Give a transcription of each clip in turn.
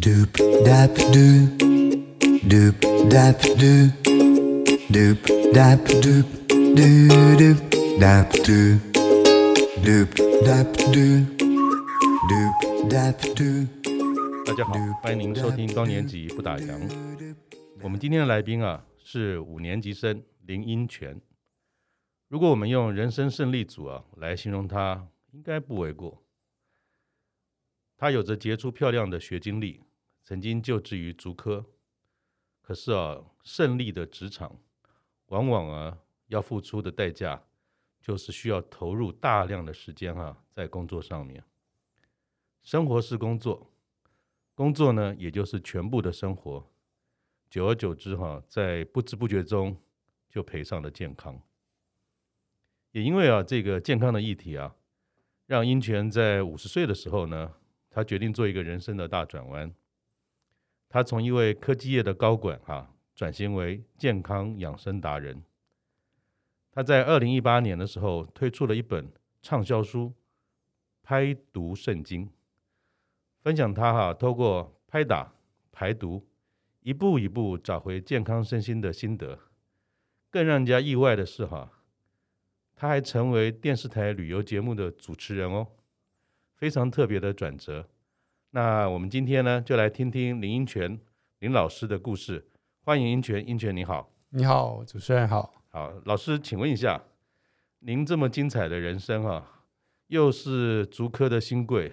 Doop dap doop, doop dap doop, doop dap doop, doo doop dap doop, doop dap doop, doop dap doop. 大家好，欢迎您收听高年级不打烊。我们今天的来宾啊是五年级生林英权。如果我们用人生胜利组啊来形容他，应该不为过。他有着杰出漂亮的学经历。曾经就职于竹科，可是啊，胜利的职场往往啊要付出的代价，就是需要投入大量的时间啊在工作上面。生活是工作，工作呢也就是全部的生活。久而久之哈、在不知不觉中就赔上了健康。也因为啊这个健康的议题啊，让英权在五十岁的时候呢，他决定做一个人生的大转弯。他从一位科技业的高管哈转型为健康养生达人。他在二零一八年的时候推出了一本畅销书《拍毒圣经》，分享他哈透过拍打排毒，一步一步找回健康身心的心得。更让人家意外的是哈，他还成为电视台旅游节目的主持人哦，非常特别的转折。那我们今天呢，就来听听林英权林老师的故事。欢迎英权，英权你好，你好，主持人好。好，老师，请问一下，您这么精彩的人生啊，又是足科的新贵，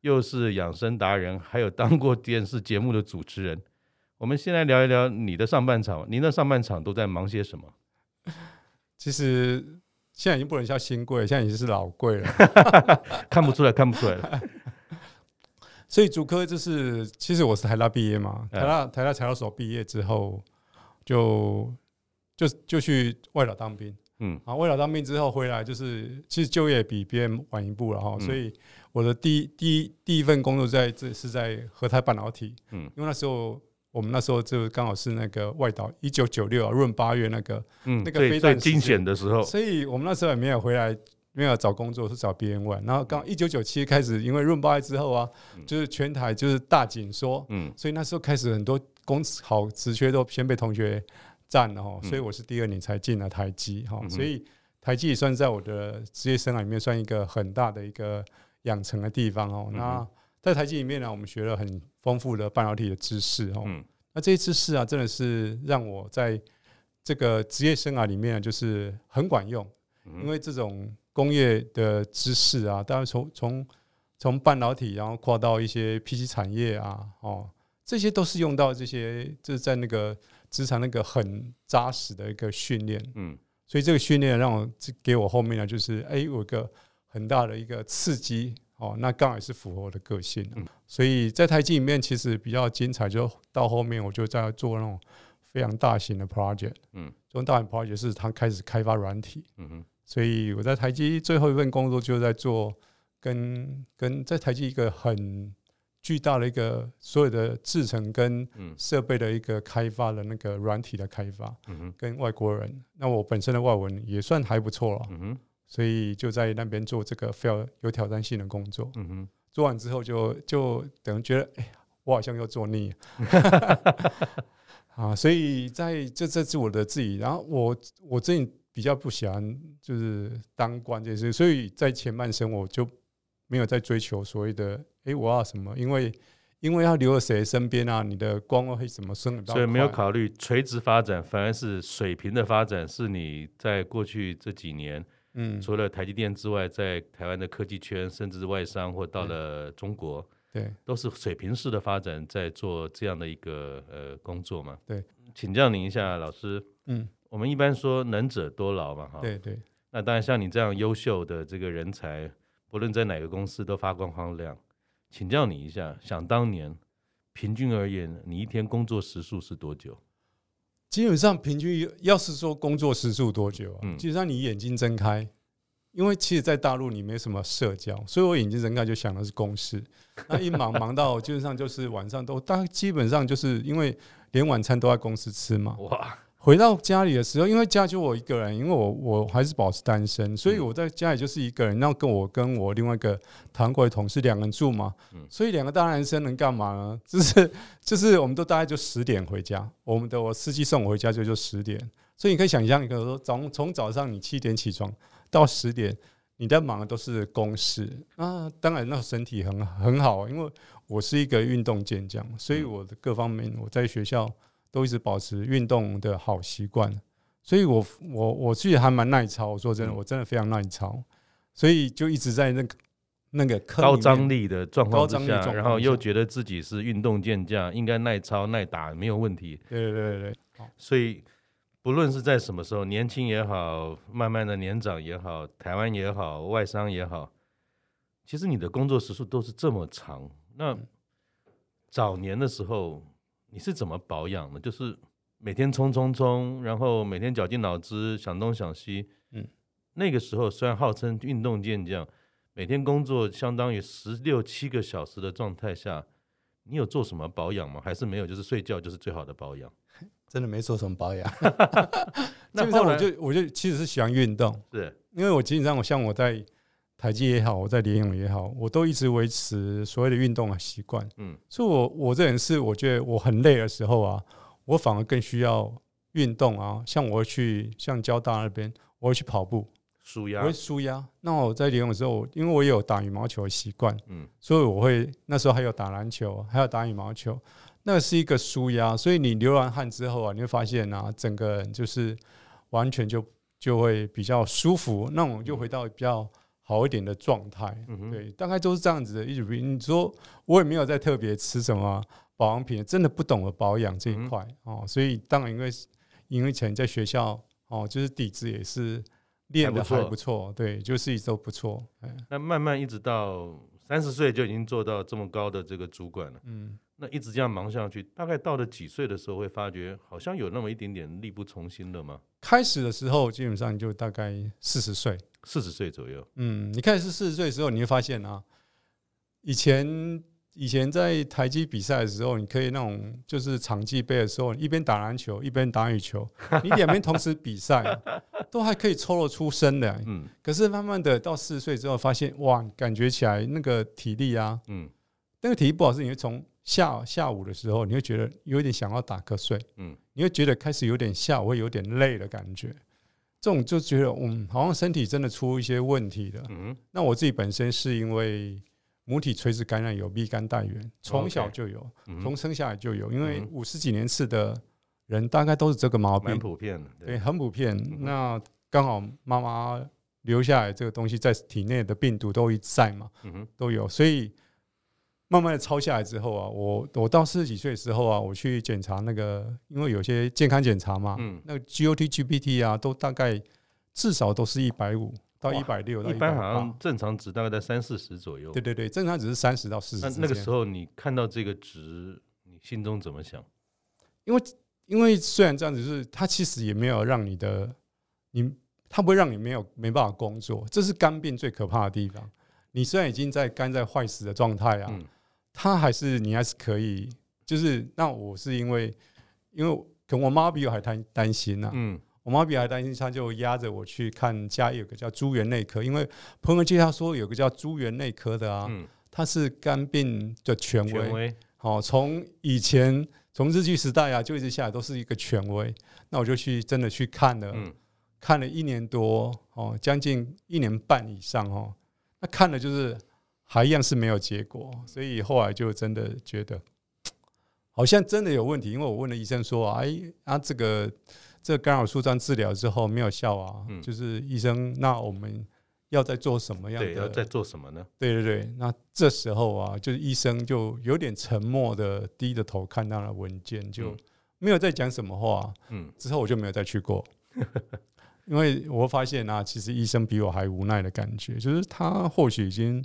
又是养生达人，还有当过电视节目的主持人。我们先来聊一聊你的上半场，您的上半场都在忙些什么？其实现在已经不能叫新贵，现在已经是老贵了，看不出来，看不出来了。所以主科就是，其实我是台大毕业嘛，台大台大材料所毕业之后就，就就就去外岛当兵，嗯，啊，外岛当兵之后回来，就是其实就业比别人晚一步了哈，所以我的第一第一第一份工作在这是在和泰半导体，嗯，因为那时候我们那时候就刚好是那个外岛一九九六啊，闰八月那个，嗯，那个飞弹惊险的时候，所以我们那时候也没有回来。没有找工作是找别人玩，然后刚一九九七开始，因为润八之后啊，就是全台就是大紧缩，嗯，所以那时候开始很多工好职缺都先被同学占了哈，所以我是第二年才进了台积哈，所以台积也算在我的职业生涯里面算一个很大的一个养成的地方哦。那在台积里面呢，我们学了很丰富的半导体的知识哦，那这些知识啊，真的是让我在这个职业生涯里面就是很管用，因为这种。工业的知识啊，当然从从从半导体，然后跨到一些 PC 产业啊，哦，这些都是用到这些，就是在那个职场那个很扎实的一个训练。嗯，所以这个训练让我给我后面呢，就是哎，有一个很大的一个刺激。哦，那刚好也是符合我的个性。嗯，所以在台积里面其实比较精彩，就到后面我就在做那种非常大型的 project。嗯，这种大型 project 是他开始开发软体。嗯哼。所以我在台积最后一份工作就在做跟跟在台积一个很巨大的一个所有的制程跟设备的一个开发的那个软体的开发，跟外国人，那我本身的外文也算还不错了，所以就在那边做这个非常有挑战性的工作，做完之后就就等于觉得哎呀，我好像又做腻。啊，所以在这这是我的自己，然后我我这。比较不喜欢就是当官这些，所以在前半生我就没有在追求所谓的哎，我要什么？因为因为要留在谁身边啊？你的官位会怎么升？所以没有考虑垂直发展，反而是水平的发展，是你在过去这几年，嗯，除了台积电之外，在台湾的科技圈，甚至外商或到了中国，对，都是水平式的发展，在做这样的一个呃工作嘛？对，请教您一下，老师，嗯。我们一般说能者多劳嘛，哈。对对。那当然，像你这样优秀的这个人才，不论在哪个公司都发光发亮。请教你一下，想当年，平均而言，你一天工作时数是多久？基本上平均，要是说工作时数多久啊？嗯。基本上你眼睛睁开，因为其实，在大陆你没什么社交，所以我眼睛睁开就想的是公事。那一忙忙到基本上就是晚上都，大基本上就是因为连晚餐都在公司吃嘛。哇。回到家里的时候，因为家就我一个人，因为我我还是保持单身，所以我在家里就是一个人。那跟我跟我另外一个台湾过来同事两个人住嘛，所以两个大男生能干嘛呢？就是就是我们都大概就十点回家，我们的我司机送我回家就就十点，所以你可以想象，你可能说从从早上你七点起床到十点，你在忙的都是公事啊。当然那身体很很好，因为我是一个运动健将，所以我的各方面我在学校。都一直保持运动的好习惯，所以我我我自己还蛮耐操。我说真的，我真的非常耐操，所以就一直在那个那个高张力的状况之下，然后又觉得自己是运动健将，应该耐操耐打没有问题。对对对对，所以不论是在什么时候，年轻也好，慢慢的年长也好，台湾也好，外商也好，其实你的工作时数都是这么长。那早年的时候。你是怎么保养的？就是每天冲冲冲，然后每天绞尽脑汁想东想西。嗯，那个时候虽然号称运动健将，每天工作相当于十六七个小时的状态下，你有做什么保养吗？还是没有？就是睡觉就是最好的保养？真的没做什么保养。基本上我就我就其实是喜欢运动，对，因为我基本上我像我在。台积也好，我在联咏也好，我都一直维持所谓的运动的习惯。嗯，所以我我这人是我觉得我很累的时候啊，我反而更需要运动啊。像我会去像交大那边，我会去跑步，舒压，我会舒压。那我在联咏的时候，因为我也有打羽毛球的习惯，嗯，所以我会那时候还有打篮球，还有打羽毛球，那是一个舒压。所以你流完汗之后啊，你会发现啊，整个人就是完全就就会比较舒服。那我们就回到比较。好一点的状态，对，大概都是这样子的。一直你说我也没有在特别吃什么保养品，真的不懂得保养这一块哦。所以当然因为因为以前在学校哦，就是底子也是练的还不错，对，就是一直都不错。那慢慢一直到三十岁就已经做到这么高的这个主管了，嗯，那一直这样忙下去，大概到了几岁的时候会发觉好像有那么一点点力不从心了吗？开始的时候基本上就大概四十岁。四十岁左右，嗯，你开始四十岁的时候，你会发现啊，以前以前在台积比赛的时候，你可以那种就是场记杯的时候，一边打篮球一边打羽球，你两边同时比赛，都还可以抽得出身的。嗯，可是慢慢的到四十岁之后，发现哇，感觉起来那个体力啊，嗯，那个体力不好是，你会从下下午的时候，你会觉得有一点想要打瞌睡，嗯，你会觉得开始有点下午会有点累的感觉。这种就觉得，嗯，好像身体真的出一些问题了。嗯，那我自己本身是因为母体垂直感染有乙肝带源，从小就有，从生下来就有。因为五十几年次的人大概都是这个毛病，很普遍的，对，很普遍。那刚好妈妈留下来这个东西在体内的病毒都一在嘛，都有，所以。慢慢的抄下来之后啊，我我到四十几岁的时候啊，我去检查那个，因为有些健康检查嘛，嗯，那个 GOT、GPT 啊，都大概至少都是一百五到一百六，一般好像正常值大概在三四十左右。对对对，正常值是三十到四十。那那个时候你看到这个值，你心中怎么想？因为因为虽然这样子，是它其实也没有让你的你，它不会让你没有没办法工作，这是肝病最可怕的地方。你虽然已经在肝在坏死的状态啊。嗯他还是你还是可以，就是那我是因为，因为可能我妈比我还担担心呐，嗯，我妈比我还担心，她就压着我去看家有个叫朱元内科，因为朋友介绍说有个叫朱元内科的啊，他是肝病的权威，好，从以前从日据时代啊就一直下来都是一个权威，那我就去真的去看了，看了一年多哦，将近一年半以上哦，那看了就是。还一样是没有结果，所以后来就真的觉得 好像真的有问题。因为我问了医生说：“哎，啊，这个这干扰素这样治疗之后没有效啊，嗯、就是医生，那我们要在做什么样的？对，要再做什么呢？”对对对，那这时候啊，就是医生就有点沉默的低着头看到了文件，就没有再讲什么话。嗯，之后我就没有再去过，因为我发现啊，其实医生比我还无奈的感觉，就是他或许已经。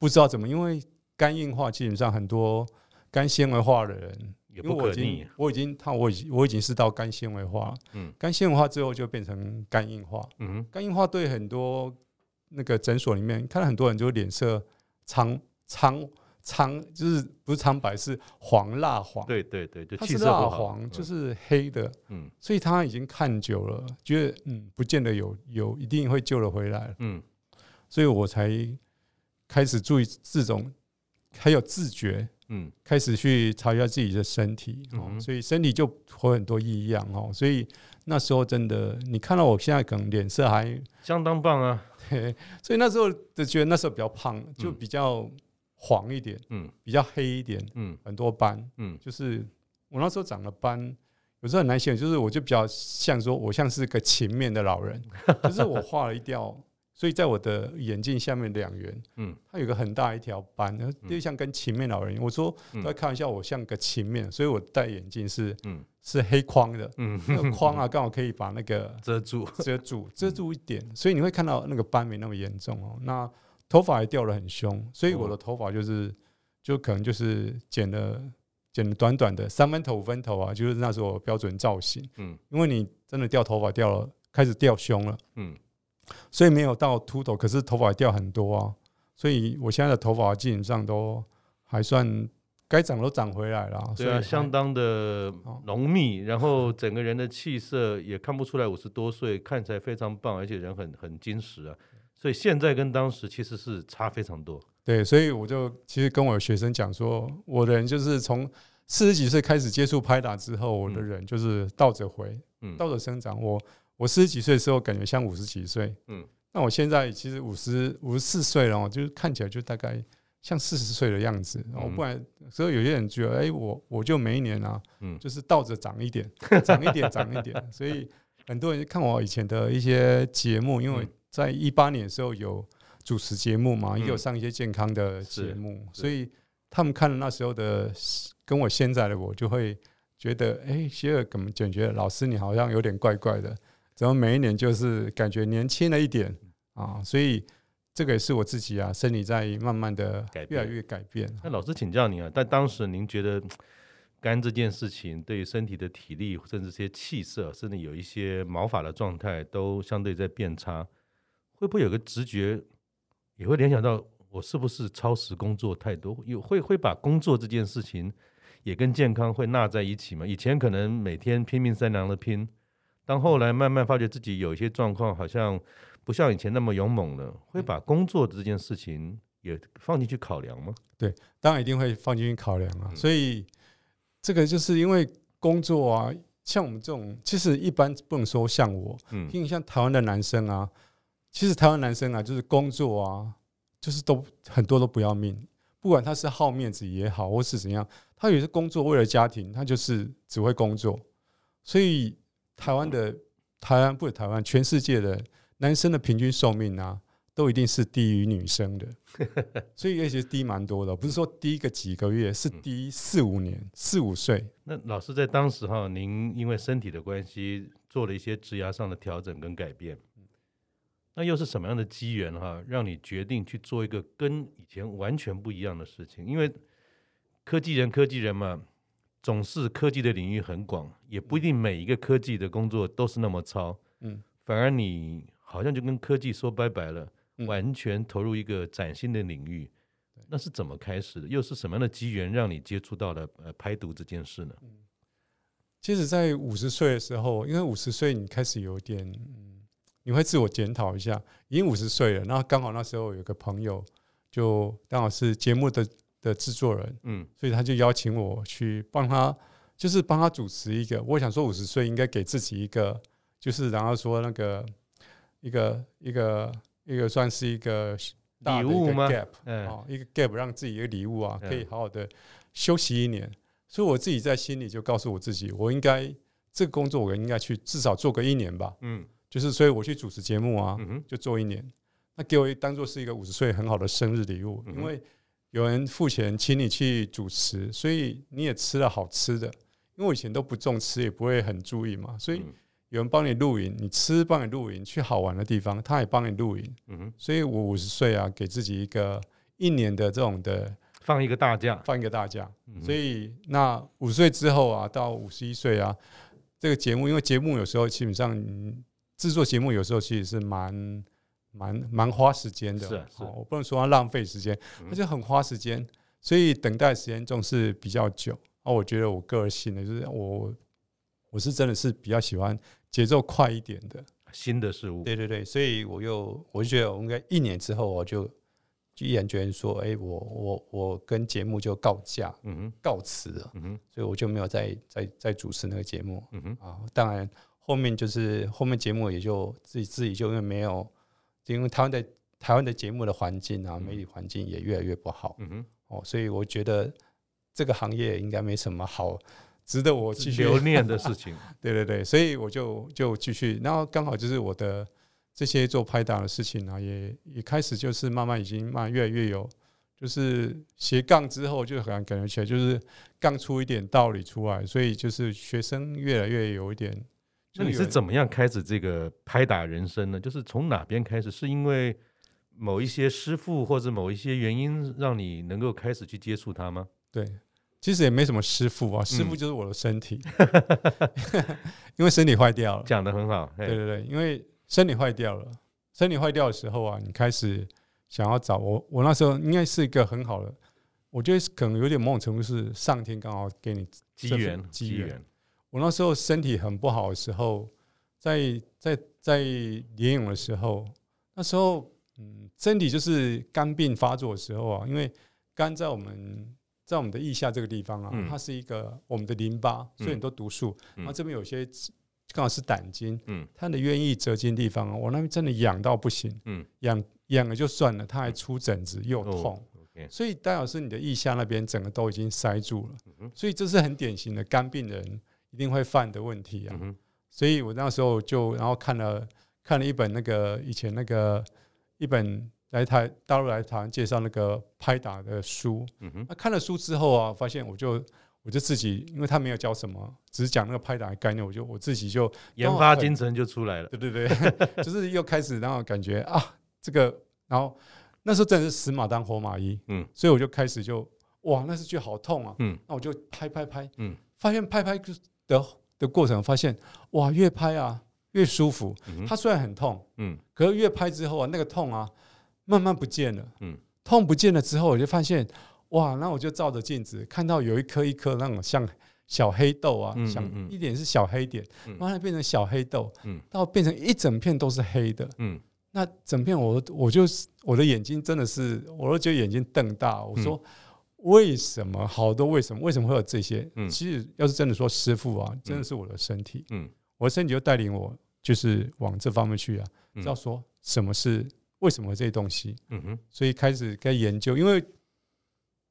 不知道怎么，因为肝硬化基本上很多肝纤维化的人，也不可逆。我已经他我已经我已经是到肝纤维化，嗯，肝纤维化之后就变成肝硬化，嗯，肝硬化对很多那个诊所里面看到很多人就脸色苍苍苍，就是不是苍白，是黄蜡黄。对对对，就气色蜡黄，就是黑的。嗯，所以他已经看久了，觉得嗯，不见得有有一定会救得回来。嗯，所以我才开始注意这种，还有自觉。嗯，开始去查一下自己的身体。嗯，所以身体就会很多异样哦。所以那时候真的，你看到我现在可能脸色还相当棒啊。对，所以那时候就觉得那时候比较胖，就比较。黄一点，嗯，比较黑一点，嗯，很多斑，嗯，就是我那时候长了斑，有时候很难形容，就是我就比较像说，我像是个勤勉的老人，就是我画了一条，所以在我的眼镜下面两圆，嗯，它有个很大一条斑，就像跟勤勉老人。我说在开玩笑，我像个勤勉，所以我戴眼镜是，嗯，是黑框的，嗯，那个框啊，刚好可以把那个遮住，遮住，遮住一点，所以你会看到那个斑没那么严重哦。那头发也掉得很凶，所以我的头发就是，就可能就是剪了剪了短短的三分头五分头啊，就是那时候标准造型。嗯，因为你真的掉头发掉了，开始掉凶了。嗯，所以没有到秃头，可是头发掉很多啊。所以我现在的头发基本上都还算该长都长回来了。对啊，相当的浓密，然后整个人的气色也看不出来五十多岁，看起来非常棒，而且人很很精实啊。所以现在跟当时其实是差非常多。对，所以我就其实跟我的学生讲说，我的人就是从四十几岁开始接触拍打之后，我的人就是倒着回，嗯，倒着生长。我我四十几岁的时候感觉像五十几岁，嗯，那我现在其实五十五十四岁了，就是看起来就大概像四十岁的样子。我不然，所以有些人觉得，哎，我我就每一年啊，嗯，就是倒着长一点，长一点，长一点。所以很多人看我以前的一些节目，因为在一八年的时候有主持节目嘛，也有上一些健康的节目，所以他们看了那时候的跟我现在的我，就会觉得，哎，希尔怎么感觉老师你好像有点怪怪的，怎么每一年就是感觉年轻了一点啊？所以这个也是我自己啊，身体在慢慢的越来越改变。那老师请教您啊，但当时您觉得肝这件事情对于身体的体力，甚至这些气色，甚至有一些毛发的状态，都相对在变差。会不会有个直觉，也会联想到我是不是超时工作太多？有会会把工作这件事情也跟健康会纳在一起吗？以前可能每天拼命三娘的拼，当后来慢慢发觉自己有一些状况，好像不像以前那么勇猛了，会把工作这件事情也放进去考量吗？对，当然一定会放进去考量啊。所以这个就是因为工作啊，像我们这种，其实一般不能说像我，嗯，因为像台湾的男生啊。其实台湾男生啊，就是工作啊，就是都很多都不要命，不管他是好面子也好，或是怎样，他有些工作为了家庭，他就是只会工作。所以台湾的台湾不是台湾，全世界的男生的平均寿命啊，都一定是低于女生的。所以也其实低蛮多的，不是说低个几个月，是低四五年、四五岁。那老师在当时哈，您因为身体的关系，做了一些职涯上的调整跟改变。那又是什么样的机缘哈，让你决定去做一个跟以前完全不一样的事情？因为科技人，科技人嘛，总是科技的领域很广，也不一定每一个科技的工作都是那么糙。嗯，反而你好像就跟科技说拜拜了，完全投入一个崭新的领域。那是怎么开始的？又是什么样的机缘让你接触到了呃拍毒这件事呢？其实，在五十岁的时候，因为五十岁你开始有点。你会自我检讨一下，已经五十岁了，然后刚好那时候有个朋友，就刚好是节目的的制作人，嗯，所以他就邀请我去帮他，就是帮他主持一个。我想说五十岁应该给自己一个，就是然后说那个一个一个一个算是一个礼物吗？gap，哦，一个 gap 让自己一个礼物啊，可以好好的休息一年。所以我自己在心里就告诉我自己，我应该这个工作我应该去至少做个一年吧，嗯。就是，所以我去主持节目啊，就做一年。那给我当做是一个五十岁很好的生日礼物，因为有人付钱请你去主持，所以你也吃了好吃的。因为我以前都不重吃，也不会很注意嘛，所以有人帮你录影，你吃帮你录影，去好玩的地方，他也帮你录影。嗯，所以我五十岁啊，给自己一个一年的这种的放一个大假，放一个大假。所以那五十岁之后啊，到五十一岁啊，这个节目，因为节目有时候基本上。制作节目有时候其实是蛮蛮蛮花时间的，是是，我不能说它浪费时间，而且很花时间。所以等待时间总是比较久。啊，我觉得我个性呢，就是我我是真的是比较喜欢节奏快一点的新的事物。对对对，所以我又我就觉得我应该一年之后我就就毅然决然说，哎，我我我跟节目就告假，嗯哼，告辞了，嗯哼，所以我就没有再再再主持那个节目，嗯哼啊，当然后面就是后面节目也就自己自己就因为没有，因为台湾的台湾的节目的环境啊，媒体环境也越来越不好，嗯哼，哦，所以我觉得。这个行业应该没什么好值得我继续留念的事情。对对对，所以我就就继续，然后刚好就是我的这些做拍档的事情啊，也也开始就是慢慢已经慢慢越来越有，就是斜杠之后就很感觉起来就是杠出一点道理出来，所以就是学生越来越有一点。那你是怎么样开始这个拍打人生呢？就是从哪边开始？是因为某一些师傅或者某一些原因让你能够开始去接触他吗？对。其实也没什么师傅啊，师傅就是我的身体，嗯、因为身体坏掉了。讲得很好，对对对，因为身体坏掉了，身体坏掉的时候啊，你开始想要找我，我那时候应该是一个很好的，我觉得可能有点某种程度是上天刚好给你机缘机缘。我那时候身体很不好的时候，在在在练泳的时候，那时候嗯，身体就是肝病发作的时候啊，因为肝在我们。在我们的腋下这个地方啊，它是一个我们的淋巴，所以很多毒素。然后这边有些刚好是胆经，嗯它的愿意折经地方啊，我那边真的痒到不行，嗯痒痒了就算了，它还出疹子又痛，所以戴老师你的腋下那边整个都已经塞住了，所以这是很典型的肝病人一定会犯的问题啊。所以我那时候就然后看了看了一本那个以前那个一本。来台大陆来台湾介绍那个拍打的书，那看了书之后啊，发现我就我就自己，因为他没有教什么，只是讲那个拍打的概念，我就我自己就研发精神就出来了，对对对，就是又开始然后感觉啊，这个，然后那时候真的是死马当活马医，嗯，所以我就开始就哇，那是觉得好痛啊，嗯，那我就拍拍拍，嗯，发现拍拍的的过程，发现哇，越拍啊越舒服，它虽然很痛，嗯，可是越拍之后啊，那个痛啊。慢慢不见了，嗯，痛不见了之后，我就发现，哇，那我就照着镜子，看到有一颗一颗那种像小黑豆啊，像一点是小黑点，慢慢变成小黑豆，嗯，到变成一整片都是黑的，嗯，那整片我我就我的眼睛真的是，我都觉得眼睛瞪大，我说为什么好多为什么为什么会有这些？嗯，其实要是真的说师傅啊，真的是我的身体，嗯，我的身体就带领我就是往这方面去啊，知道说什么是。为什么这些东西？嗯哼，所以开始该研究，因为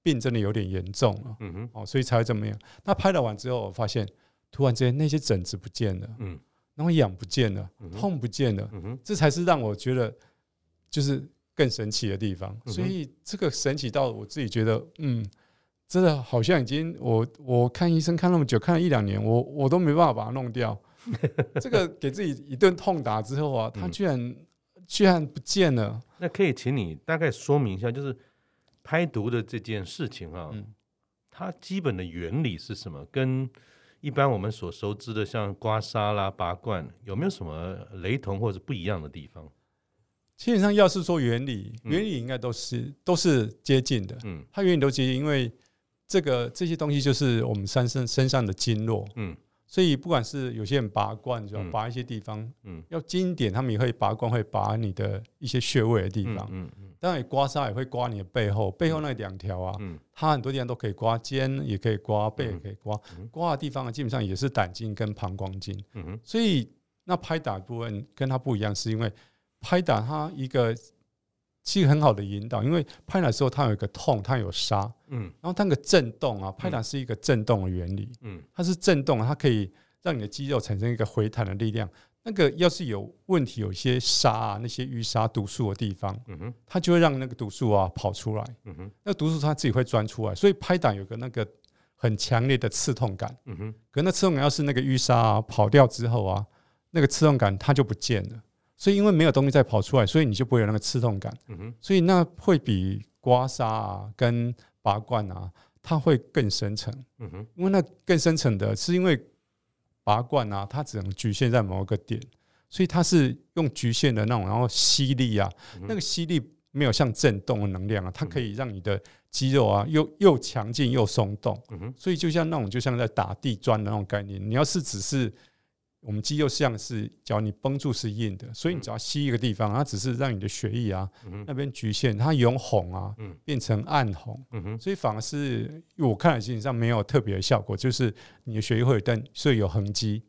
病真的有点严重了，嗯哼，哦，所以才会这么样。那拍了完之后，我发现突然之间那些疹子不见了，嗯，然后痒不见了，痛不见了，嗯哼，这才是让我觉得就是更神奇的地方。所以这个神奇到我自己觉得，嗯，真的好像已经我我看医生看那么久，看了一两年，我我都没办法把它弄掉。这个给自己一顿痛打之后啊，它居然。居然不见了，那可以请你大概说明一下，就是拍毒的这件事情啊，嗯、它基本的原理是什么？跟一般我们所熟知的像刮痧啦、拔罐，有没有什么雷同或者不一样的地方？基本上，要是说原理，原理应该都是、嗯、都是接近的。嗯，它原理都接近，因为这个这些东西就是我们身身身上的经络。嗯。所以不管是有些人拔罐，就拔一些地方，嗯，要经典，他们也会拔罐，会拔你的一些穴位的地方，嗯嗯，当然刮痧也会刮你的背后，背后那两条啊，嗯，它很多地方都可以刮，肩也可以刮，背也可以刮，刮的地方基本上也是胆经跟膀胱经，嗯，所以那拍打部分跟它不一样，是因为拍打它一个。其实很好的引导，因为拍打的时候它有一个痛，它有沙，嗯，然后它那个震动啊，拍打是一个震动的原理，嗯，它是震动，它可以让你的肌肉产生一个回弹的力量。那个要是有问题，有些沙啊，那些淤沙毒素的地方，嗯哼，它就会让那个毒素啊跑出来，嗯哼，那毒素它自己会钻出来，所以拍打有个那个很强烈的刺痛感，嗯哼，可那刺痛感要是那个淤沙啊跑掉之后啊，那个刺痛感它就不见了。所以，因为没有东西再跑出来，所以你就不会有那个刺痛感。嗯哼。所以那会比刮痧啊、跟拔罐啊，它会更深层。嗯哼。因为那更深层的是因为拔罐啊，它只能局限在某一个点，所以它是用局限的那种，然后吸力啊，那个吸力没有像震动的能量啊，它可以让你的肌肉啊又又强劲又松动。嗯哼，所以就像那种就像在打地砖的那种概念，你要是只是。我们肌肉像是，只要你绷住是硬的，所以你只要吸一个地方，它只是让你的血液啊那边局限，它由红啊变成暗红，所以反而是我看来基本上没有特别的效果，就是你的血液会有但所以有痕迹。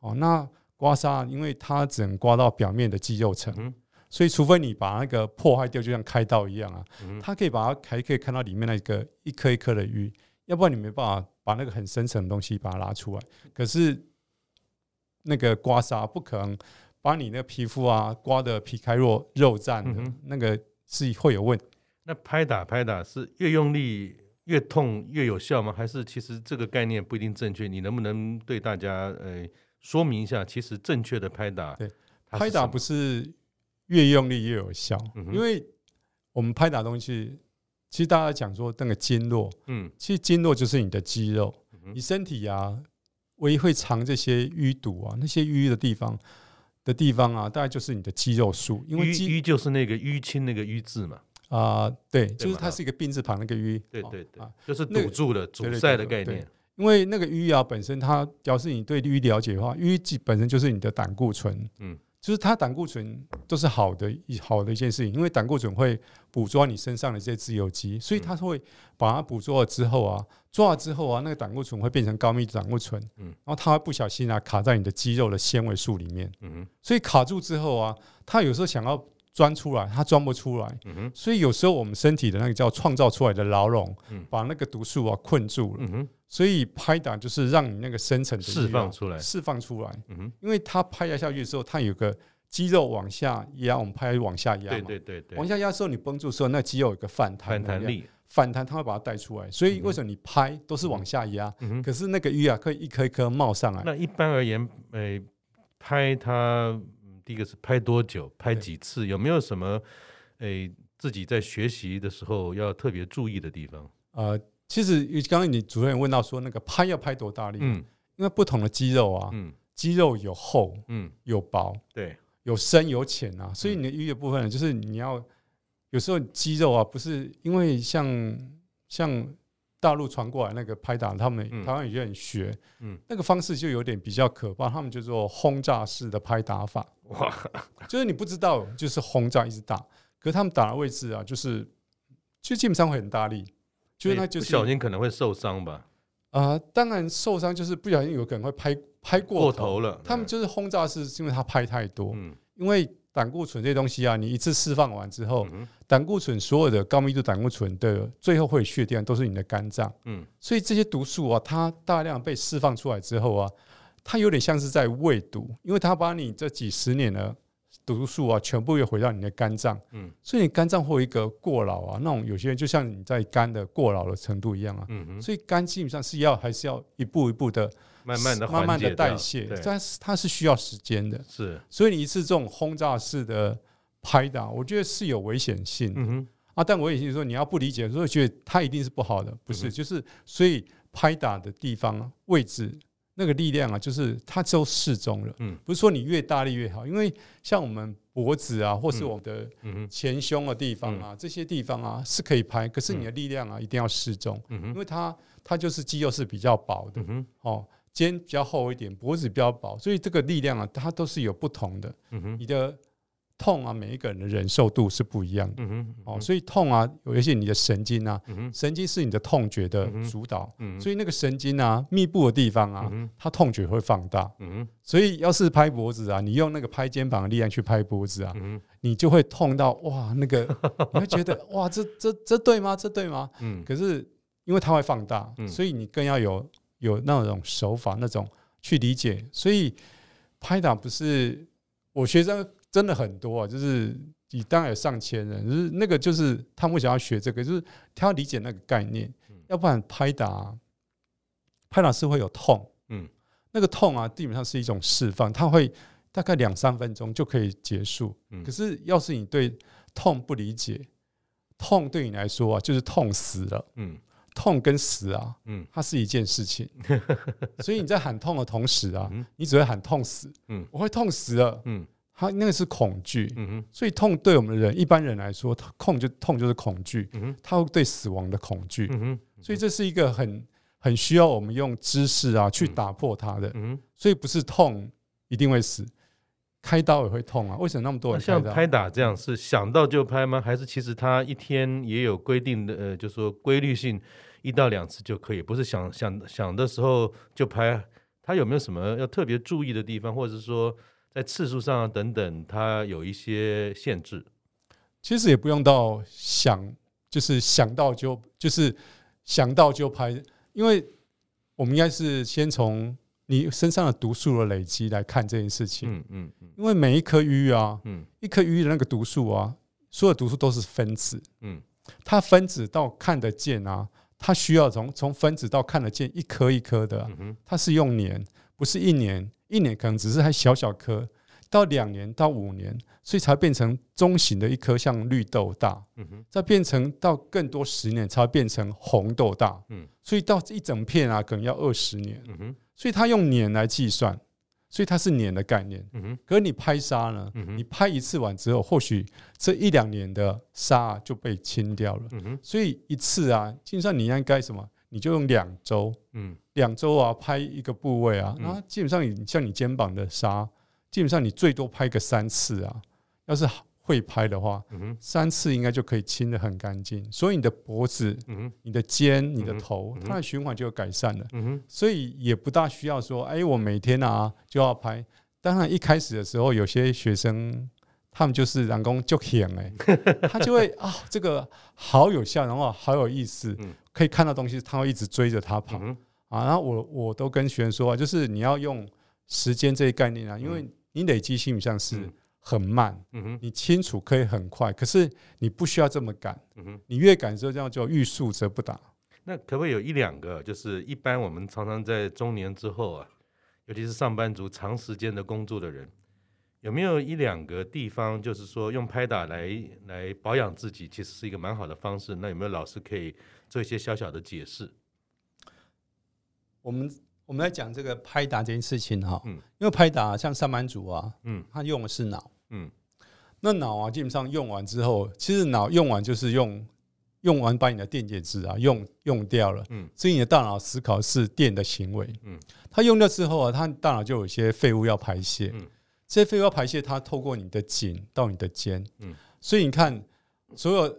哦，那刮痧因为它只能刮到表面的肌肉层，所以除非你把那个破坏掉，就像开刀一样啊，它可以把它还可以看到里面那个一颗一颗的瘀，要不然你没办法把那个很深层的东西把它拉出来。可是。那个刮痧不可能把你那皮肤啊刮得皮开肉肉绽的，那个是会有问题。那拍打拍打是越用力越痛越有效吗？还是其实这个概念不一定正确？你能不能对大家呃说明一下？其实正确的拍打，对，拍打不是越用力越有效，嗯、因为我们拍打东西，其实大家讲说那个经络，嗯，其实经络就是你的肌肉，嗯、你身体啊。唯一会藏这些淤堵啊，那些淤的地方的地方啊，大概就是你的肌肉束，因为淤淤就是那个淤青那个淤字嘛。啊、呃，对，就是它是一个病字旁那个淤。对对对，就是堵住了、阻塞的概念。因为那个淤啊，本身它，表示你对淤了解的话，淤本身就是你的胆固醇。嗯。就是它胆固醇都是好的一，好的一件事情，因为胆固醇会捕捉你身上的这些自由基，所以它会把它捕捉了之后啊，抓了之后啊，那个胆固醇会变成高密度胆固醇，嗯，然后它会不小心啊卡在你的肌肉的纤维素里面，嗯，所以卡住之后啊，它有时候想要钻出来，它钻不出来，嗯，所以有时候我们身体的那个叫创造出来的牢笼，嗯，把那个毒素啊困住了，嗯。所以拍打就是让你那个深层的释放出来，释放出来。嗯哼，因为它拍压下去的时候，它有个肌肉往下压，我们拍往下压嘛。对对对，往下压的时候，你绷住的时候，那肌肉有个反弹反弹力，反弹它会把它带出来。所以为什么你拍都是往下压？可是那个瘀啊，可以一颗一颗冒上来。那一般而言，诶，拍它，第一个是拍多久，拍几次？有没有什么诶自己在学习的时候要特别注意的地方？呃。其实，刚刚你主任问到说，那个拍要拍多大力？嗯，因为不同的肌肉啊，嗯，肌肉有厚，嗯，有薄，对，有深有浅啊，所以你的音乐部分，就是你要有时候肌肉啊，不是因为像像大陆传过来那个拍打，他们台湾有些人学，嗯，那个方式就有点比较可怕，他们就做轰炸式的拍打法，哇，就是你不知道，就是轰炸一直打，可是他们打的位置啊，就是就基本上会很大力。就是那就是不小心可能会受伤吧？啊、呃，当然受伤就是不小心有可能会拍拍过头，过头了。他们就是轰炸是因为他拍太多，嗯、因为胆固醇这些东西啊，你一次释放完之后，胆、固醇所有的高密度胆固醇的最后会去的地方都是你的肝脏，嗯，所以这些毒素啊，它大量被释放出来之后啊，它有点像是在喂毒，因为它把你这几十年的。毒素啊，全部又回到你的肝脏，嗯，所以你肝脏会有一个过劳啊，那种有些人就像你在肝的过劳的程度一样啊，嗯哼，所以肝基本上是要还是要一步一步的慢慢的慢慢的代谢，但是它是需要时间的，是，所以你一次这种轰炸式的拍打，我觉得是有危险性，嗯哼，啊，但危险性说你要不理解，所以觉得它一定是不好的，不是，就是所以拍打的地方位置。那个力量啊，就是它都适中了，嗯，不是说你越大力越好，因为像我们脖子啊，或是我们的前胸的地方啊，这些地方啊是可以拍，可是你的力量啊一定要适中，因为它它就是肌肉是比较薄的，哦，肩比较厚一点，脖子比较薄，所以这个力量啊，它都是有不同的，你的。痛啊，每一个人的忍受度是不一样的，哦，所以痛啊，有一些你的神经啊，嗯、神经是你的痛觉的主导，所以那个神经啊，密布的地方啊，嗯、它痛觉会放大，嗯、所以要是拍脖子啊，你用那个拍肩膀的力量去拍脖子啊，嗯、你就会痛到哇，那个 你会觉得哇，这这这对吗？这对吗？嗯，可是因为它会放大，嗯、所以你更要有有那种手法，那种去理解，所以拍打不是我学生。真的很多啊，就是你当然有上千人，就是那个就是他们想要学这个，就是他要理解那个概念，要不然拍打拍打是会有痛，嗯，那个痛啊，基本上是一种释放，它会大概两三分钟就可以结束。可是要是你对痛不理解，痛对你来说啊，就是痛死了，嗯，痛跟死啊，嗯，它是一件事情，所以你在喊痛的同时啊，你只会喊痛死，嗯，我会痛死了，嗯。他那个是恐惧，嗯哼，所以痛对我们人一般人来说，痛就痛就是恐惧，嗯哼，他会对死亡的恐惧，嗯哼，所以这是一个很很需要我们用知识啊去打破它的，嗯哼，所以不是痛一定会死，开刀也会痛啊，为什么那么多人像拍打这样是想到就拍吗？还是其实他一天也有规定的，呃，就是说规律性一到两次就可以，不是想想想的时候就拍，他有没有什么要特别注意的地方，或者是说？在次数上等等，它有一些限制。其实也不用到想，就是想到就就是想到就拍，因为我们应该是先从你身上的毒素的累积来看这件事情。嗯嗯嗯。因为每一颗淤啊，嗯，一颗淤的那个毒素啊，所有毒素都是分子。嗯。它分子到看得见啊，它需要从从分子到看得见一颗一颗的，它是用年，不是一年。一年可能只是还小小颗，到两年到五年，所以才变成中型的一颗，像绿豆大。嗯哼，再变成到更多十年才会变成红豆大。嗯，所以到一整片啊，可能要二十年。嗯哼，所以它用年来计算，所以它是年的概念。嗯哼，可是你拍沙呢？嗯哼，你拍一次完之后，或许这一两年的沙就被清掉了。嗯哼，所以一次啊，就算你应该什么？你就用两周，嗯，两周啊，拍一个部位啊，那基本上你像你肩膀的痧，基本上你最多拍个三次啊。要是会拍的话，三次应该就可以清得很干净。所以你的脖子、你的肩、你的头，它的循环就有改善了。所以也不大需要说，哎，我每天啊就要拍。当然一开始的时候，有些学生他们就是人工就很哎，他就会啊，这个好有效，然后好有意思。可以看到东西，他会一直追着他跑、嗯、啊！然后我我都跟学员说啊，就是你要用时间这一概念啊，因为你累积心理上是很慢，你清楚可以很快，可是你不需要这么赶，你越赶之后这样就欲速则不达。那可不可以有一两个？就是一般我们常常在中年之后啊，尤其是上班族长时间的工作的人，有没有一两个地方，就是说用拍打来来保养自己，其实是一个蛮好的方式？那有没有老师可以？做一些小小的解释。我们我们来讲这个拍打这件事情哈，嗯，因为拍打像上班族啊，嗯，他用的是脑，嗯，那脑啊基本上用完之后，其实脑用完就是用用完把你的电解质啊用用掉了，嗯，所以你的大脑思考是电的行为，嗯，它用掉之后啊，它大脑就有一些废物要排泄，嗯，这些废物要排泄，它透过你的颈到你的肩，嗯，所以你看所有。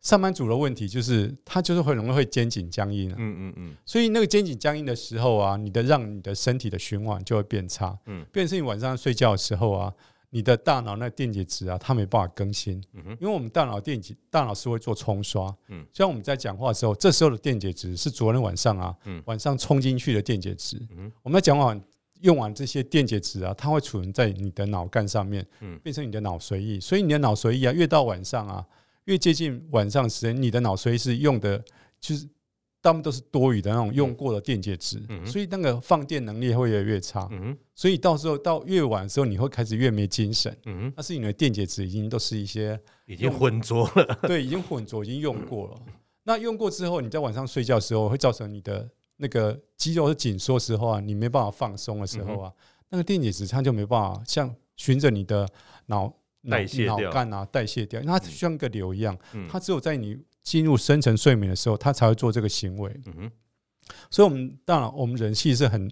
上班族的问题就是，他就是很容易会肩颈僵硬，嗯嗯嗯，所以那个肩颈僵硬的时候啊，你的让你的身体的循环就会变差，嗯，变成你晚上睡觉的时候啊，你的大脑那电解质啊，它没办法更新，嗯哼，因为我们大脑电解大脑是会做冲刷，嗯，像我们在讲话的时候，这时候的电解质是昨天晚上啊，嗯。晚上冲进去的电解质，嗯，我们在讲话用完这些电解质啊，它会储存在你的脑干上面，嗯，变成你的脑髓液，所以你的脑髓液啊，越到晚上啊。越接近晚上时间，你的脑髓是用的，就是大部分都是多余的那种用过的电解质，嗯、所以那个放电能力会越来越差。嗯、所以到时候到越晚的时候，你会开始越没精神。嗯，那是你的电解质已经都是一些已经浑浊了，对，已经浑浊，已经用过了。嗯、那用过之后，你在晚上睡觉的时候，会造成你的那个肌肉是紧缩的时候啊，你没办法放松的时候啊，嗯、那个电解质它就没办法像循着你的脑。代谢掉，脑干啊，代谢掉，那它像个流一样，它只有在你进入深层睡眠的时候，它才会做这个行为。嗯哼，所以，我们当然，我们人是很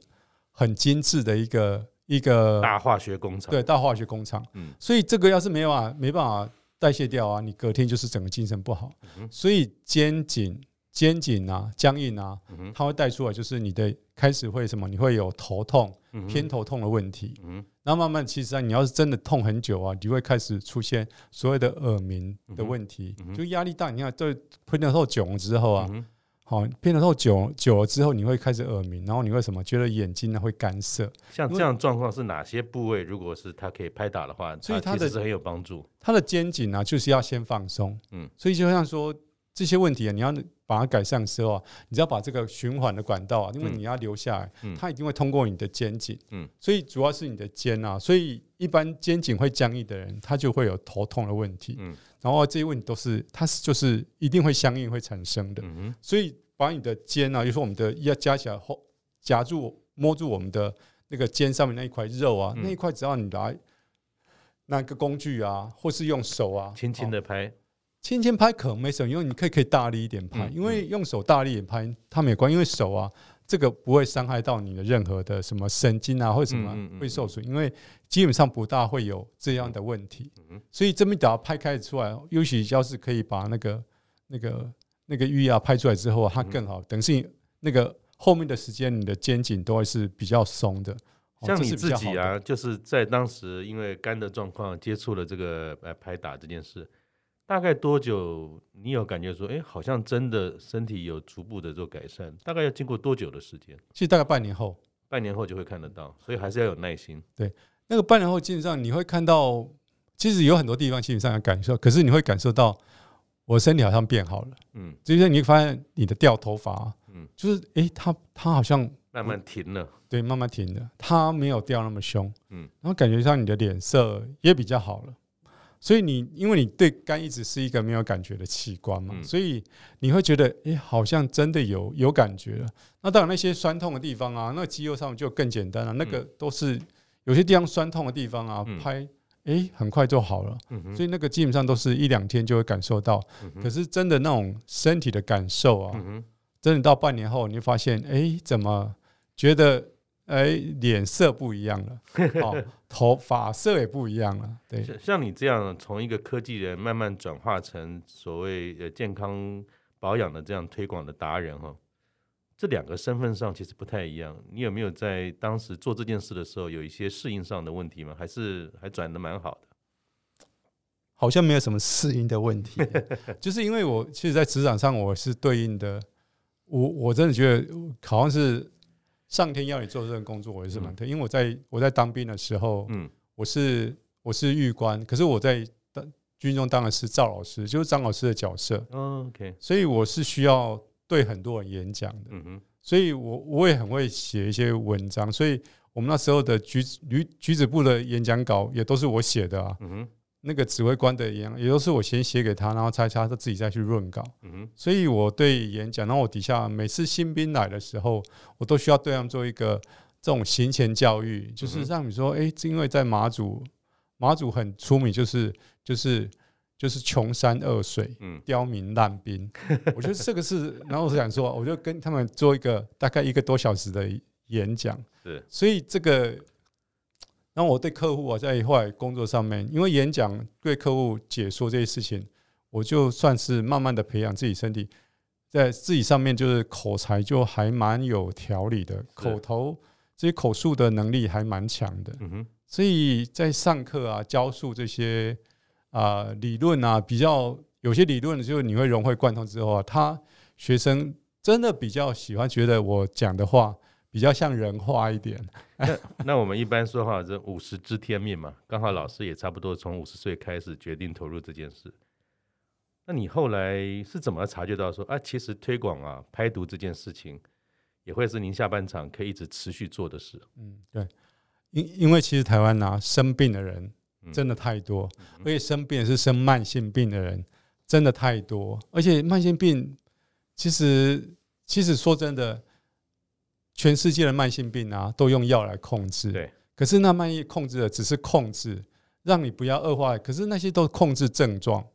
很精致的一个一个大化学工厂，对，大化学工厂。嗯，所以这个要是没办法没办法代谢掉啊，你隔天就是整个精神不好。所以肩颈肩颈啊僵硬啊，它会带出来，就是你的开始会什么？你会有头痛、偏头痛的问题。嗯。然后慢慢，其实啊，你要是真的痛很久啊，你会开始出现所谓的耳鸣的问题，嗯嗯、就压力大。你看，这偏头痛久了之后啊，好偏头痛久久了之后，你会开始耳鸣，然后你会什么？觉得眼睛呢会干涩。像这样状况是哪些部位？如果是它可以拍打的话，所以它其实是很有帮助。它的肩颈啊，就是要先放松。嗯，所以就像说这些问题啊，你要。把它改善的时候啊，你只要把这个循环的管道啊，因为你要留下来，它一定会通过你的肩颈，嗯。所以主要是你的肩啊，所以一般肩颈会僵硬的人，他就会有头痛的问题，嗯。然后这些问题都是它是就是一定会相应会产生的，所以把你的肩啊，就是说我们的要夹起来后夹住摸住我们的那个肩上面那一块肉啊，那一块只要你来那个工具啊，或是用手啊，轻轻的拍，轻轻拍可能没什么，因为你可以可以大力一点拍，因为用手大力一点拍它没关系，因为手啊。这个不会伤害到你的任何的什么神经啊，或者什么会受损，因为基本上不大会有这样的问题。所以这么一打拍开出来，尤其要是可以把那个那个那个淤啊拍出来之后，它更好。等于那个后面的时间，你的肩颈都会是比较松的。像你自己啊，就是在当时因为肝的状况接触了这个呃拍打这件事。大概多久？你有感觉说，哎，好像真的身体有逐步的做改善？大概要经过多久的时间？其实大概半年后，半年后就会看得到，所以还是要有耐心。对，那个半年后，基本上你会看到，其实有很多地方基本上有感受，可是你会感受到我身体好像变好了。嗯，就是你会发现你的掉头发，嗯，就是哎，它它好像慢慢停了，对，慢慢停了，它没有掉那么凶，嗯，然后感觉上你的脸色也比较好了。所以你，因为你对肝一直是一个没有感觉的器官嘛，所以你会觉得，哎，好像真的有有感觉了。那当然，那些酸痛的地方啊，那肌肉上就更简单了。那个都是有些地方酸痛的地方啊，拍，哎，很快就好了。所以那个基本上都是一两天就会感受到。可是真的那种身体的感受啊，真的到半年后，你会发现，哎，怎么觉得？哎，脸色不一样了，哦，头发色也不一样了。对，像你这样从一个科技人慢慢转化成所谓呃健康保养的这样推广的达人哈，这两个身份上其实不太一样。你有没有在当时做这件事的时候有一些适应上的问题吗？还是还转的蛮好的？好像没有什么适应的问题，就是因为我其实，在职场上我是对应的，我我真的觉得好像是。上天要你做这份工作，我也是蛮特。因为我在我在当兵的时候，嗯，我是我是预官，可是我在当军中当的是赵老师，就是张老师的角色。OK，所以我是需要对很多人演讲的。嗯哼，所以我我也很会写一些文章，所以我们那时候的橘橘橘子部的演讲稿也都是我写的啊。嗯哼。那个指挥官的一样，也都是我先写给他，然后猜猜他自己再去润稿。嗯哼，所以我对演讲，然后我底下每次新兵来的时候，我都需要对他们做一个这种行前教育，就是让你说，哎，因为在马祖，马祖很出名，就是就是就是穷山恶水，嗯，刁民烂兵。我觉得这个是，然后我想说，我就跟他们做一个大概一个多小时的演讲。是，所以这个。然后我对客户啊，在后来工作上面，因为演讲对客户解说这些事情，我就算是慢慢的培养自己身体，在自己上面就是口才就还蛮有条理的，口头这些口述的能力还蛮强的。所以在上课啊，教授这些啊理论啊，比较有些理论就是你会融会贯通之后啊，他学生真的比较喜欢，觉得我讲的话。比较像人话一点。那那我们一般说话，这五十知天命嘛，刚好老师也差不多从五十岁开始决定投入这件事。那你后来是怎么察觉到说啊，其实推广啊拍毒这件事情，也会是您下半场可以一直持续做的事？嗯，对，因因为其实台湾呐、啊、生病的人真的太多，而且生病是生慢性病的人真的太多，而且慢性病其实其实说真的。全世界的慢性病啊，都用药来控制。对，可是那慢性控制的只是控制，让你不要恶化。可是那些都是控制症状，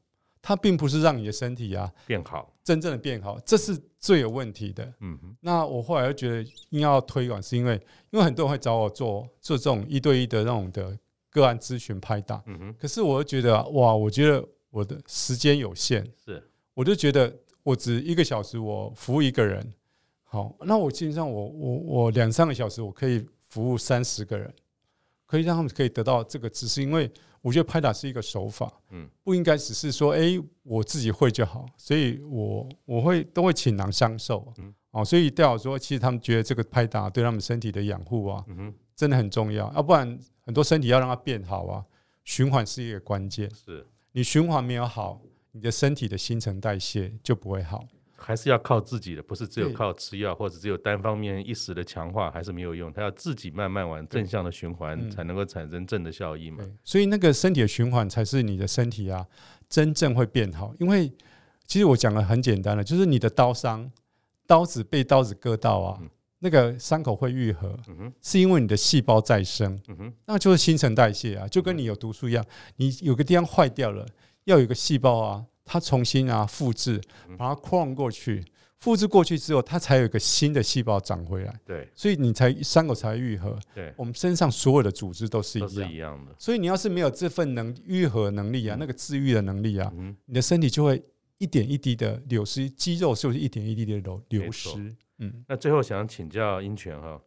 它并不是让你的身体啊变好，真正的变好，这是最有问题的。嗯哼，那我后来又觉得硬要推广，是因为因为很多人会找我做做这种一对一的那种的个案咨询拍档。嗯哼，可是我又觉得哇，我觉得我的时间有限，是，我就觉得我只一个小时，我服务一个人。好，那我基本上我我我两三个小时，我可以服务三十个人，可以让他们可以得到这个知识，因为我觉得拍打是一个手法，嗯，不应该只是说，哎，我自己会就好，所以我我会都会倾囊相授，嗯，哦，所以代说，其实他们觉得这个拍打对他们身体的养护啊，嗯，真的很重要，要不然很多身体要让它变好啊，循环是一个关键，是。你循环没有好，你的身体的新陈代谢就不会好。还是要靠自己的，不是只有靠吃药或者只有单方面一时的强化，还是没有用。他要自己慢慢往正向的循环，才能够产生正的效益嘛。所以那个身体的循环才是你的身体啊，真正会变好。因为其实我讲的很简单了，就是你的刀伤，刀子被刀子割到啊，那个伤口会愈合，嗯，是因为你的细胞再生，嗯，那就是新陈代谢啊，就跟你有毒素一样，你有个地方坏掉了，要有个细胞啊，它重新啊复制，把它 clone 过去。复制过去之后，它才有一个新的细胞长回来。对，所以你才伤口才愈合。对，我们身上所有的组织都是一样，是一样的。所以你要是没有这份能愈合能力啊，那个治愈的能力啊，嗯，你的身体就会一点一滴的流失，肌肉就是一点一滴的流流失。嗯，那最后想请教英权哈，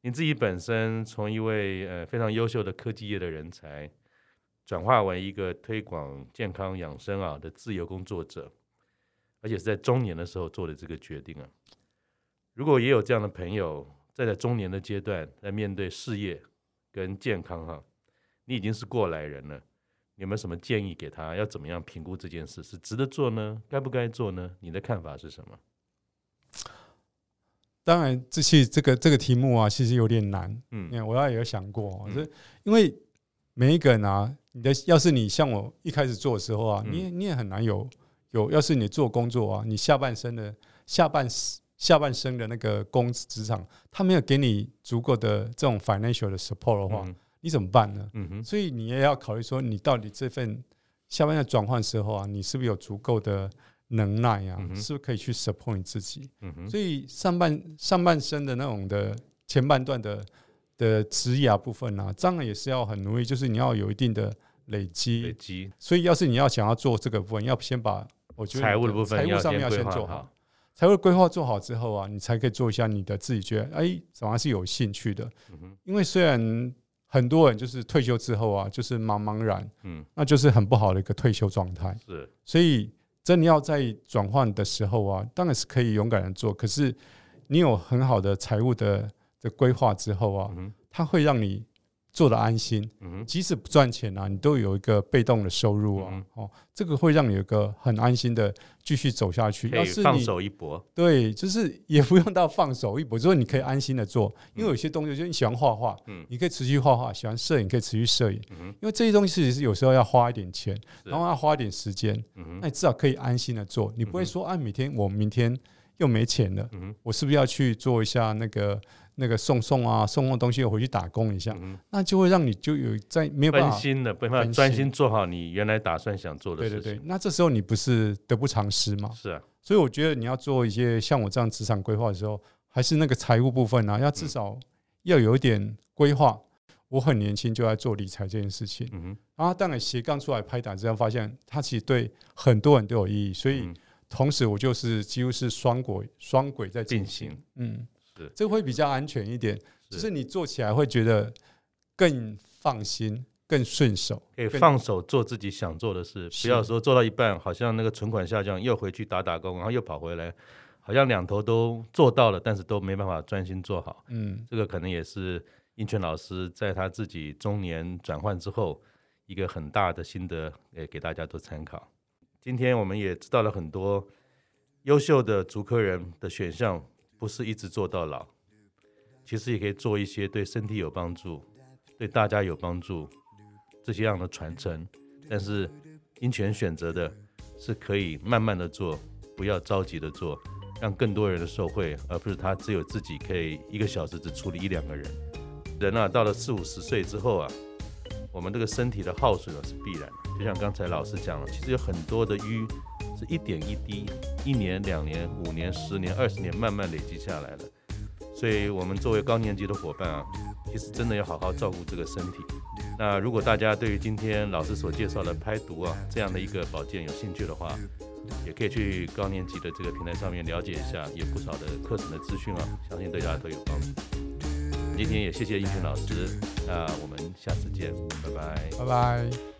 你自己本身从一位呃非常优秀的科技业的人才，转化为一个推广健康养生啊的自由工作者。而且是在中年的时候做的这个决定啊！如果也有这样的朋友，在在中年的阶段，在面对事业跟健康哈，你已经是过来人了，你有没有什么建议给他？要怎么样评估这件事是值得做呢？该不该做呢？你的看法是什么？当然，这些这个这个题目啊，其实有点难。嗯，我要也有想过，是、嗯、因为每一个人啊，你的要是你像我一开始做的时候啊，嗯、你你也很难有。有，要是你做工作啊，你下半身的下半下半身的那个工职场，他没有给你足够的这种 financial 的 support 的话，嗯、你怎么办呢？嗯哼，所以你也要考虑说，你到底这份下半身转换时候啊，你是不是有足够的能耐啊？嗯、是不是可以去 support 你自己？嗯哼，所以上半上半身的那种的前半段的的职涯部分啊，当然也是要很努力，就是你要有一定的累积。累积。所以，要是你要想要做这个部分，要先把我觉得财务的部分，财务上面要先做好。财务规划做好之后啊，你才可以做一下你的自己觉得哎，反而是有兴趣的。因为虽然很多人就是退休之后啊，就是茫茫然，嗯，那就是很不好的一个退休状态。是，所以真的要在转换的时候啊，当然是可以勇敢的做。可是你有很好的财务的的规划之后啊，它会让你。做的安心，即使不赚钱啊，你都有一个被动的收入啊，哦，这个会让你有一个很安心的继续走下去。要是你放手一搏，对，就是也不用到放手一搏，就是你可以安心的做，因为有些东西，就是你喜欢画画，嗯，你可以持续画画；喜欢摄影，可以持续摄影，因为这些东西其实是有时候要花一点钱，然后要花一点时间，那你至少可以安心的做，你不会说啊，每天我明天又没钱了，嗯我是不是要去做一下那个？那个送送啊，送送东西，我回去打工一下，嗯、那就会让你就有在没有办法分心的，没办法专心做好你原来打算想做的事情。对对对，那这时候你不是得不偿失吗？是啊，所以我觉得你要做一些像我这样职场规划的时候，还是那个财务部分啊，要至少要有一点规划。我很年轻就在做理财这件事情，嗯哼，然后当然斜杠出来拍打之后，发现它其实对很多人都有意义，所以同时我就是几乎是双轨双轨在进行，嗯。是这个会比较安全一点，就是你做起来会觉得更放心、更顺手，可以放手做自己想做的事，不要说做到一半，好像那个存款下降，又回去打打工，然后又跑回来，好像两头都做到了，但是都没办法专心做好。嗯，这个可能也是英权老师在他自己中年转换之后一个很大的心得，也给大家做参考。今天我们也知道了很多优秀的竹科人的选项。不是一直做到老，其实也可以做一些对身体有帮助、对大家有帮助这些样的传承。但是英权选择的是可以慢慢的做，不要着急的做，让更多人的受惠，而不是他只有自己可以一个小时只处理一两个人。人啊，到了四五十岁之后啊，我们这个身体的耗损是必然的。就像刚才老师讲了，其实有很多的瘀。是一点一滴，一年、两年、五年、十年、二十年，慢慢累积下来的。所以，我们作为高年级的伙伴啊，其实真的要好好照顾这个身体。那如果大家对于今天老师所介绍的拍毒啊这样的一个保健有兴趣的话，也可以去高年级的这个平台上面了解一下，有不少的课程的资讯啊，相信对大家都有帮助。今天也谢谢英权老师，那我们下次见，拜拜，拜拜。